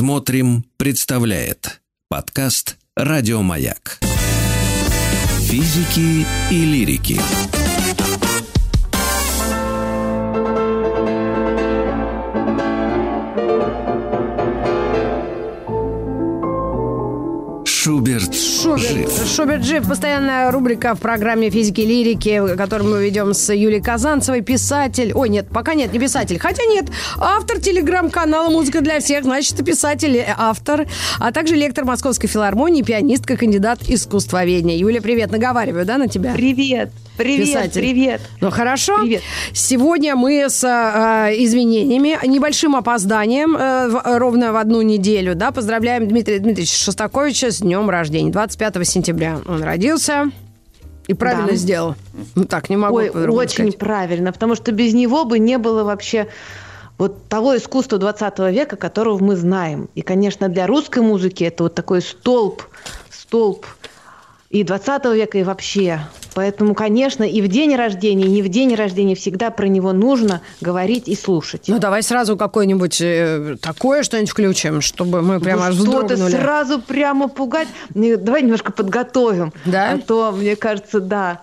Смотрим, представляет подкаст Радиомаяк. Физики и лирики. Шуберт, жив. Шуберт жив. Постоянная рубрика в программе физики и лирики, которую мы ведем с Юлией Казанцевой. Писатель. Ой, нет, пока нет, не писатель. Хотя нет, автор телеграм-канала «Музыка для всех», значит, и писатель, и автор. А также лектор Московской филармонии, пианистка, кандидат искусствоведения. Юля, привет. Наговариваю, да, на тебя? Привет, привет, Писатель. привет. Ну хорошо. Привет. Сегодня мы с э, извинениями, небольшим опозданием, э, в- ровно в одну неделю, да, поздравляем Дмитрия Дмитриевича Шостаковича с днем рождения. 25 сентября он родился. И правильно Да. сделал. Ну так, не могу Ой, очень сказать. правильно, потому что без него бы не было вообще вот того искусства 20 века, которого мы знаем. И, конечно, для русской музыки это вот такой столб, столб и 20 века, и вообще. Поэтому, конечно, и в день рождения, и не в день рождения всегда про него нужно говорить и слушать. Ну давай сразу какое-нибудь э, такое что-нибудь включим, чтобы мы прямо Ну, что ты вздрогнули. сразу прямо пугать. Ну, Давай немножко подготовим. Да? А то, мне кажется, да.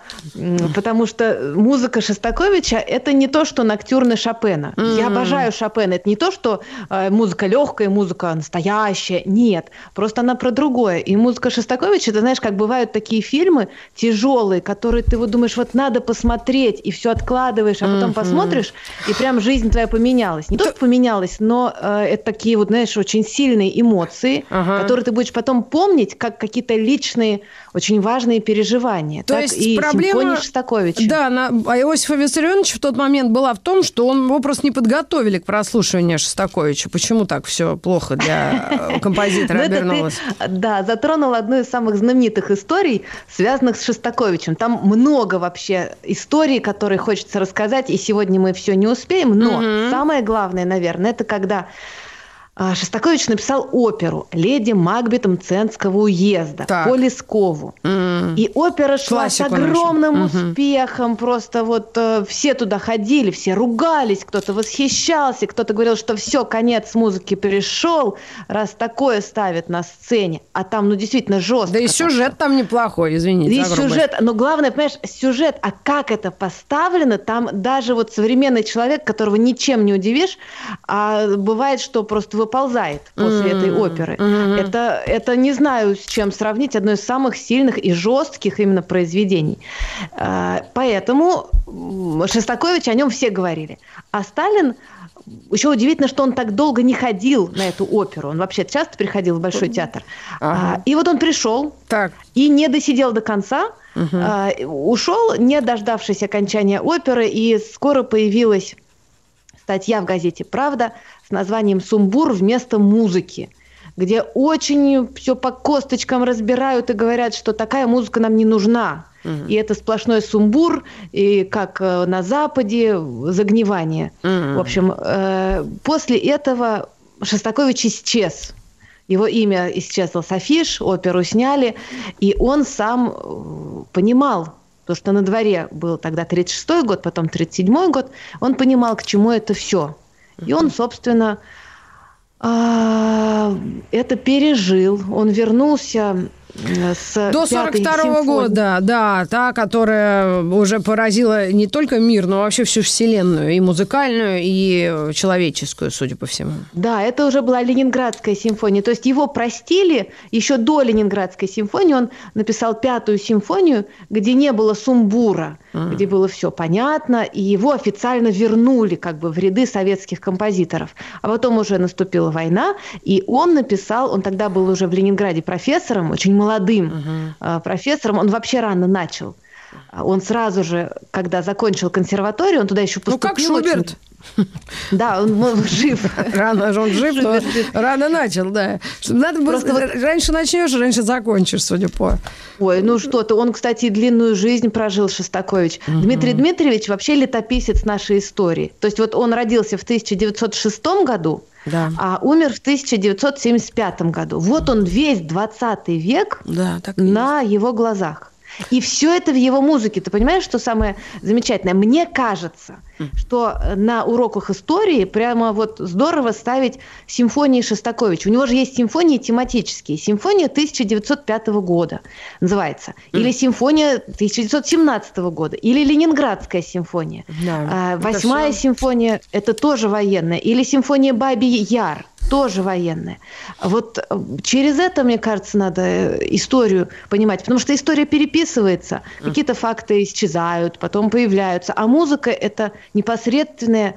Потому что музыка Шостаковича – это не то, что ноктюрны Шопена. Я обожаю Шопена. Это не то, что э, музыка легкая, музыка настоящая. Нет. Просто она про другое. И музыка Шостаковича, ты знаешь, как бывают такие фильмы тяжелые, которые ты вот думаешь, вот надо посмотреть, и все откладываешь, а потом посмотришь, и прям жизнь твоя поменялась. Не то, что поменялась, но э, это такие вот, знаешь, очень сильные эмоции, Ага. которые ты будешь потом помнить, как какие-то личные, очень важные переживания. То так есть и проблема- Шостаковича. Да, на, а Иосифа Виссарионовича в тот момент была в том, что он его просто не подготовили к прослушиванию Шостаковича. Почему так все плохо для э, композитора Ну, обернулось? да, затронул одну из самых знаменитых историй, связанных с Шостаковичем. Там много вообще историй, которые хочется рассказать, и сегодня мы все не успеем. Но Мгм. самое главное, наверное, это когда Шостакович написал оперу «Леди Макбет Мценского уезда» Так. по Лескову. М. И опера шла Классику с огромным нашу. Успехом, просто вот э, все туда ходили, все ругались, кто-то восхищался, кто-то говорил, что все, конец музыки пришел, раз такое ставят на сцене, а там, ну, действительно жестко. Да и сюжет там неплохой, извините. И сюжет, но главное, понимаешь, сюжет, а как это поставлено, там даже вот современный человек, которого ничем не удивишь, а бывает, что просто выползает после Мгм. этой оперы. Мгм. Это, это не знаю, с чем сравнить, одно из самых сильных и жестких именно произведений. А, Поэтому Шостакович, о нем все говорили. А Сталин еще удивительно, что он так долго не ходил на эту оперу. Он вообще часто приходил в Большой театр. Ага. А, И вот он пришел, Так, и не досидел до конца, а, ушел, не дождавшись окончания оперы, и скоро появилась статья в газете «Правда» с названием «Сумбур вместо музыки», где очень все по косточкам разбирают и говорят, что такая музыка нам не нужна. И это сплошной сумбур, и как э, на Западе загнивание. В общем, э, после этого Шостакович исчез. Его имя исчезло с афиш, оперу сняли, и он сам э, понимал, потому что на дворе был тогда 36-й год, потом 37-й год, он понимал, к чему это все. И он, собственно, а, это пережил. Он вернулся с До пятой 42 симфонией. года, да, та, которая уже поразила не только мир, но вообще всю вселенную, и музыкальную, и человеческую, судя по всему. Да, это уже была Ленинградская симфония. То есть его простили еще до Ленинградской симфонии. Он написал пятую симфонию, где не было сумбура, где было все понятно, и его официально вернули как бы в ряды советских композиторов. А потом уже наступила война, и он написал, он тогда был уже в Ленинграде профессором, очень молодым э, профессором, он вообще рано начал. Он сразу же, когда закончил консерваторию, он туда еще Ну, поступил. как очень- Шуберт. Да, он м- жив. Рано же он жив, но рано начал, да. Надо было, Просто вот- раньше начнешь, раньше закончишь, судя по... Ой, ну что ты, он, кстати, и длинную жизнь прожил, Шостакович. Дмитрий Дмитриевич вообще летописец нашей истории. То есть вот он родился в 1906 году, Да. а умер в 1975 году. Вот он весь 20 век Да, на его глазах. И все это в его музыке. Ты понимаешь, что самое замечательное? Мне кажется, что на уроках истории прямо вот здорово ставить симфонии Шостаковича. У него же есть симфонии тематические. Симфония 1905 года называется. Или симфония 1917 года. Или Ленинградская симфония. Да, а, Восьмая симфония – это тоже военная. Или симфония Бабий Яр – тоже военная. Вот э, через это, мне кажется, надо э, историю понимать, потому что история переписывается, какие-то факты исчезают, потом появляются, а музыка это непосредственное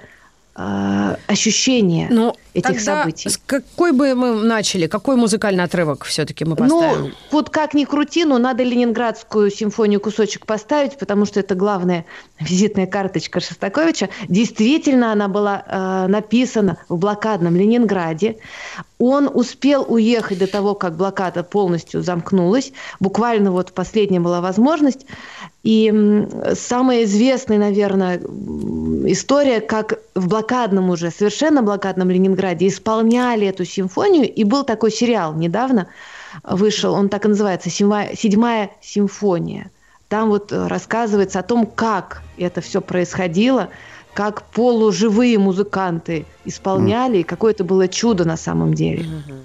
э, ощущение. Ну, этих событий. С какой бы мы начали? Какой музыкальный отрывок все-таки мы поставим? Ну, вот как ни крути, но надо Ленинградскую симфонию кусочек поставить, потому что это главная визитная карточка Шостаковича. Действительно, она была э, написана в блокадном Ленинграде. Он успел уехать до того, как блокада полностью замкнулась. Буквально вот последняя была возможность. И самая известная, наверное, история, как в блокадном уже, совершенно блокадном Ленинграде исполняли эту симфонию. И был такой сериал недавно вышел, он так и называется, «Седьмая, симфония». Там вот рассказывается о том, как это все происходило, как полуживые музыканты исполняли, mm. и какое это было чудо на самом деле. Mm-hmm.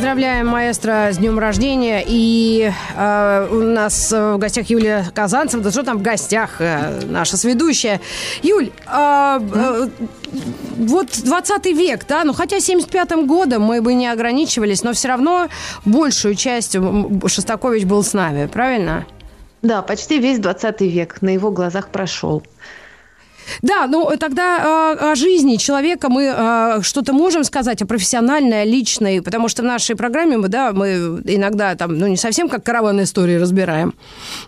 Поздравляем маэстро с днем рождения. И э, у нас в гостях Юлия Казанцева. Да что там в гостях? Э, наша сведущая. Юль, э, э, вот 20 век, да, ну хотя 75-м годом мы бы не ограничивались, но все равно большую часть Шостакович был с нами, правильно? Да, почти весь 20 век на его глазах прошел. Да, ну тогда э, о жизни человека мы э, что-то можем сказать, о профессиональной, о личной, потому что в нашей программе мы, да, мы иногда там, ну не совсем как караван истории разбираем,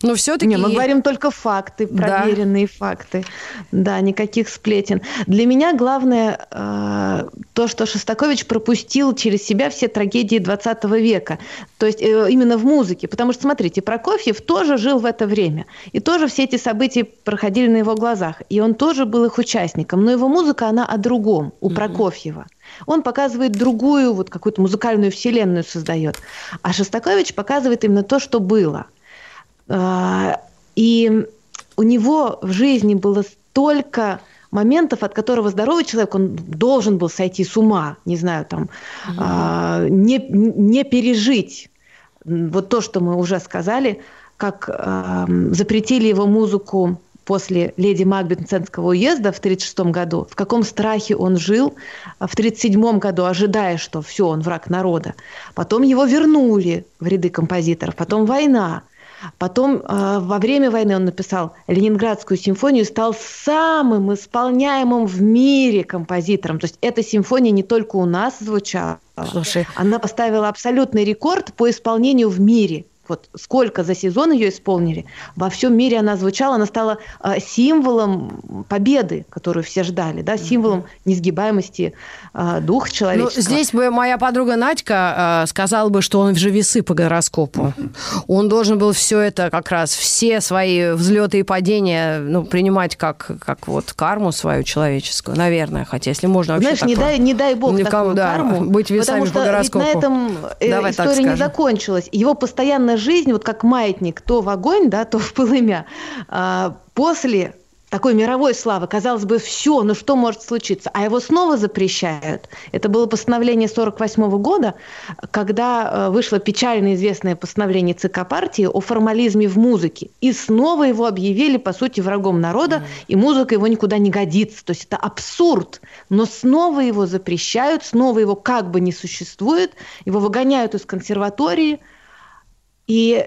но все-таки... Не, мы говорим только факты, проверенные да. факты. Да, никаких сплетен. Для меня главное э, то, что Шостакович пропустил через себя все трагедии 20 века, то есть э, именно в музыке, потому что, смотрите, Прокофьев тоже жил в это время, и тоже все эти события проходили на его глазах, и он тоже тоже был их участником, но его музыка, она о другом, у mm-hmm. Прокофьева. Он показывает другую, вот какую-то музыкальную вселенную создает. А Шостакович показывает именно то, что было. А, и у него в жизни было столько моментов, от которого здоровый человек, он должен был сойти с ума, не знаю, там, mm-hmm. а, не, не пережить вот то, что мы уже сказали, как запретили его музыку после леди Макбетценского уезда в 1936 году, в каком страхе он жил а в 1937 году, ожидая, что все, он враг народа. Потом его вернули в ряды композиторов, потом война. Потом э, во время войны он написал Ленинградскую симфонию, стал самым исполняемым в мире композитором. То есть эта симфония не только у нас звучала, Слушай. она поставила абсолютный рекорд по исполнению в мире вот сколько за сезон ее исполнили, во всем мире она звучала, она стала э, символом победы, которую все ждали, да, символом несгибаемости э, духа человеческого. Ну, здесь бы моя подруга Надька э, сказала бы, что он же весы по гороскопу. Он должен был все это как раз, все свои взлеты и падения, ну, принимать как, как вот карму свою человеческую, наверное, хотя если можно вообще Знаешь, не дай, не дай бог Никому, такую да, карму, быть весами потому что по гороскопу. Ведь на этом Давай история не закончилась. Его постоянно жизнь, вот как маятник, то в огонь, да, то в полымя. А, после такой мировой славы. Казалось бы, все, ну что может случиться? А его снова запрещают. Это было постановление 1948 года, когда э, вышло печально известное постановление ЦК партии о формализме в музыке. И снова его объявили, по сути, врагом народа, и музыка его никуда не годится. То есть это абсурд. Но снова его запрещают, снова его как бы не существует, его выгоняют из консерватории. И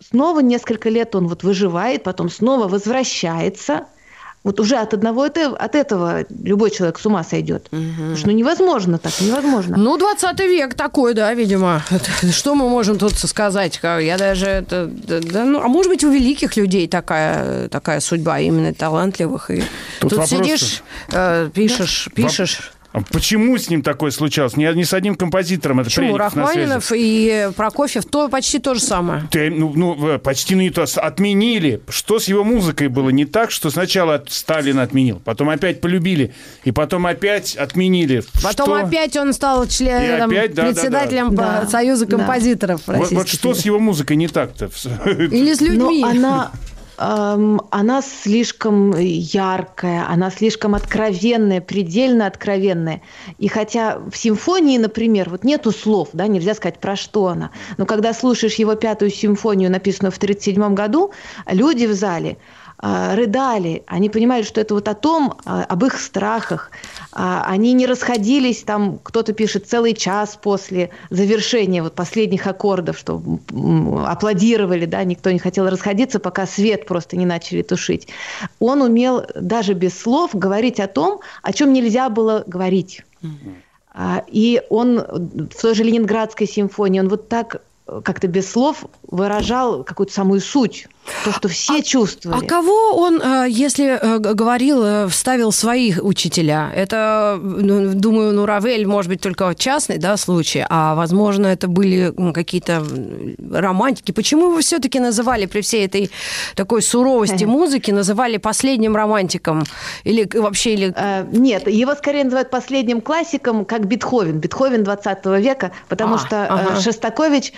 снова несколько лет он вот выживает, потом снова возвращается. Вот уже от одного от этого любой человек с ума сойдет. Угу. Потому что ну, невозможно так, невозможно. Ну, 20 век такой, да, видимо. Что мы можем тут сказать? Я даже... Это, да, ну, а может быть, у великих людей такая, такая судьба, именно талантливых. И тут, тут сидишь, э, пишешь, да. пишешь... А почему с ним такое случалось? Не, не с одним композитором. Это Почему? Рахманинов и Прокофьев то почти то же самое. Ты, ну, ну, почти не то. Отменили. Что с его музыкой было не так, что сначала Сталин отменил, потом опять полюбили, и потом опять отменили. Потом что? опять он стал членом, опять, да, председателем да, да. Союза композиторов да. Вот, вот что с его музыкой не так-то? Или с людьми? Но она она слишком яркая, она слишком откровенная, предельно откровенная. И хотя в симфонии, например, вот нету слов, да, нельзя сказать, про что она, но когда слушаешь его пятую симфонию, написанную в 1937 году, люди в зале – рыдали, они понимали, что это вот о том, а, об их страхах. А, они не расходились, там кто-то пишет целый час после завершения вот последних аккордов, что аплодировали, да, никто не хотел расходиться, пока свет просто не начали тушить. Он умел даже без слов говорить о том, о чем нельзя было говорить. И он в той же Ленинградской симфонии, он вот так как-то без слов выражал какую-то самую суть то, что все а, чувствовали. А кого он, э, если э, говорил, э, вставил своих учителя? Это, ну, думаю, ну, Равель, может быть, только частный да, случай, а, возможно, это были какие-то романтики. Почему его все-таки называли при всей этой такой суровости музыки, называли последним романтиком? Или вообще... Или... Нет, его скорее называют последним классиком, как Бетховен. Бетховен 20 века, потому а, что ага. Шостакович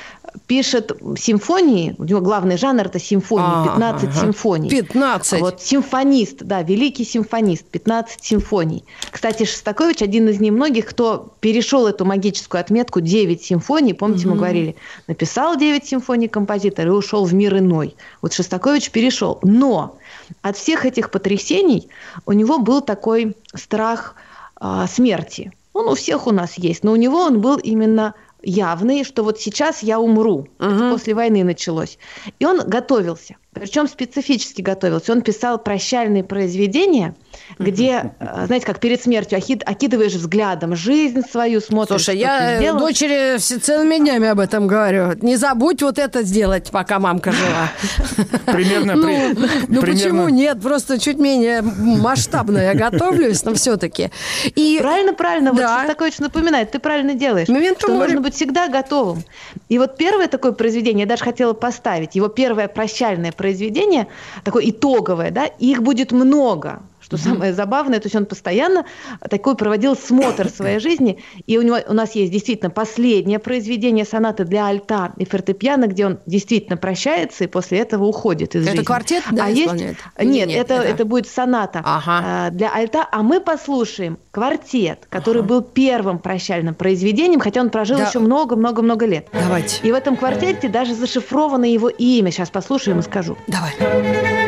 пишет симфонии, у него главный жанр – это симфоний, 15 ага. симфоний. 15? Вот симфонист, да, великий симфонист, 15 симфоний. Кстати, Шостакович один из немногих, кто перешел эту магическую отметку 9 симфоний, помните, угу. мы говорили, написал 9 симфоний композитор и ушел в мир иной. Вот Шостакович перешел. Но от всех этих потрясений у него был такой страх э, смерти. Он у всех у нас есть, но у него он был именно явный, что вот сейчас я умру. Угу. Это после войны началось. И он готовился. Причем специфически готовился. Он писал прощальные произведения, где, э, знаете, как перед смертью окидываешь взглядом жизнь свою, смотришь. Слушай, я сделал. дочери целыми днями об этом говорю. Не забудь вот это сделать, пока мамка жива. Примерно. Ну, ну почему нет? Просто чуть менее масштабно я готовлюсь, но все-таки. И правильно, правильно. Вот Шостакович напоминает, ты правильно делаешь. Что нужно быть всегда готовым. И вот первое такое произведение, я даже хотела поставить, его первое прощальное произведение произведение, такое итоговое, да, их будет много. Что самое забавное, то есть он постоянно такой проводил смотр своей жизни, и у него у нас есть действительно последнее произведение сонаты для альта и фортепиано, где он действительно прощается и после этого уходит из это жизни. Это квартет, да, а есть нет, нет, это, это это будет соната ага. для альта, а мы послушаем квартет, который ага. был первым прощальным произведением, хотя он прожил да. еще много-много-много лет. Давайте. И в этом квартете даже зашифровано его имя. Сейчас послушаем и скажу. Давай.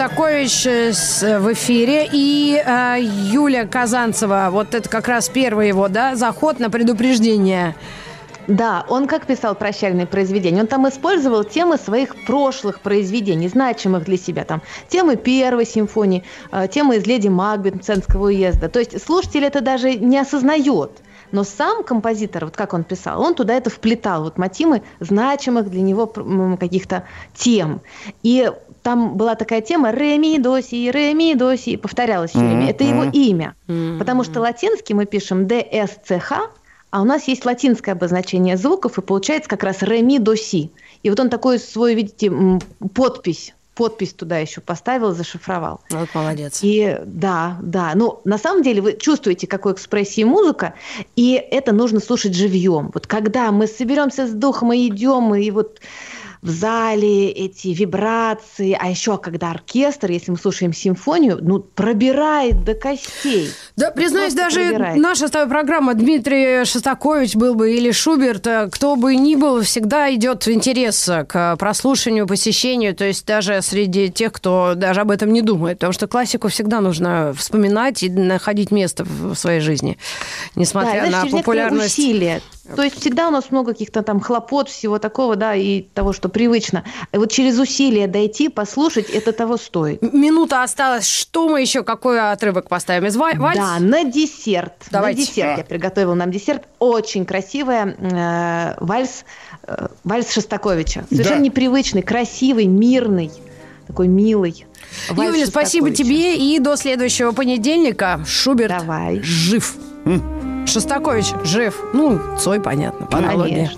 Шостакович э, в эфире. И э, Юля Казанцева, вот это как раз первый его, да, заход на предупреждение. Да, он как писал прощальные произведения? Он там использовал темы своих прошлых произведений, значимых для себя. Там темы первой симфонии, э, темы из «Леди Макбет» Мценского уезда. То есть слушатель это даже не осознает. Но сам композитор, вот как он писал, он туда это вплетал, вот мотивы значимых для него каких-то тем. И там была такая тема ре ми до си, ре ми до си, повторялось все время. Это его имя. Потому что латинский мы пишем ДСЦХ, а у нас есть латинское обозначение звуков, и получается как раз ре ми до си. И вот он такой свой, видите, подпись подпись туда еще поставил, зашифровал. Вот молодец. И да, да. Ну, на самом деле вы чувствуете, какой экспрессии музыка, и это нужно слушать живьем. Вот когда мы соберемся с духом и идем, и вот в зале, эти вибрации, а еще когда оркестр, если мы слушаем симфонию, ну, пробирает до костей. Да, признаюсь, даже пробирает. наша с тобой программа Дмитрий Шостакович был бы или Шуберт, э, кто бы ни был, всегда идет интерес к прослушиванию, посещению, то есть даже среди тех, кто даже об этом не думает, потому что классику всегда нужно вспоминать и находить место в своей жизни, несмотря да, на популярность. усилия. То есть всегда у нас много каких-то там хлопот, всего такого, да, и того, что привычно. И вот через усилия дойти, послушать, это того стоит. Минута осталась. Что мы еще, какой отрывок поставим? Из вальс? Да, на десерт. Давайте. На десерт я приготовила нам десерт. Очень красивая э, вальс, э, вальс Шостаковича. Совершенно да. непривычный, красивый, мирный, такой милый. Вальс Юля, спасибо тебе и до следующего понедельника. Шуберт Давай. жив. Шостакович жив. Ну, Цой, понятно, по аналогии.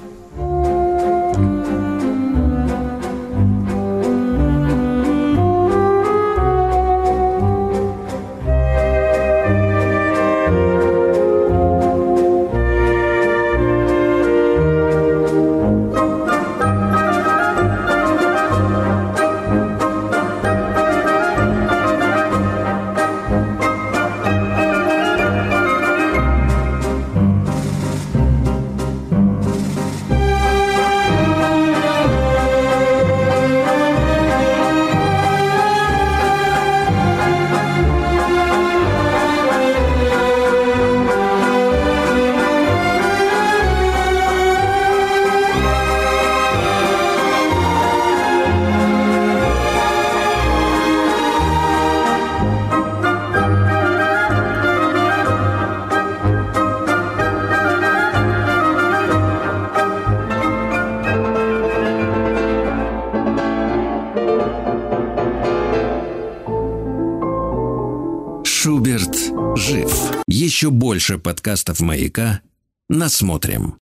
Больше подкастов «Маяка» насмотрим.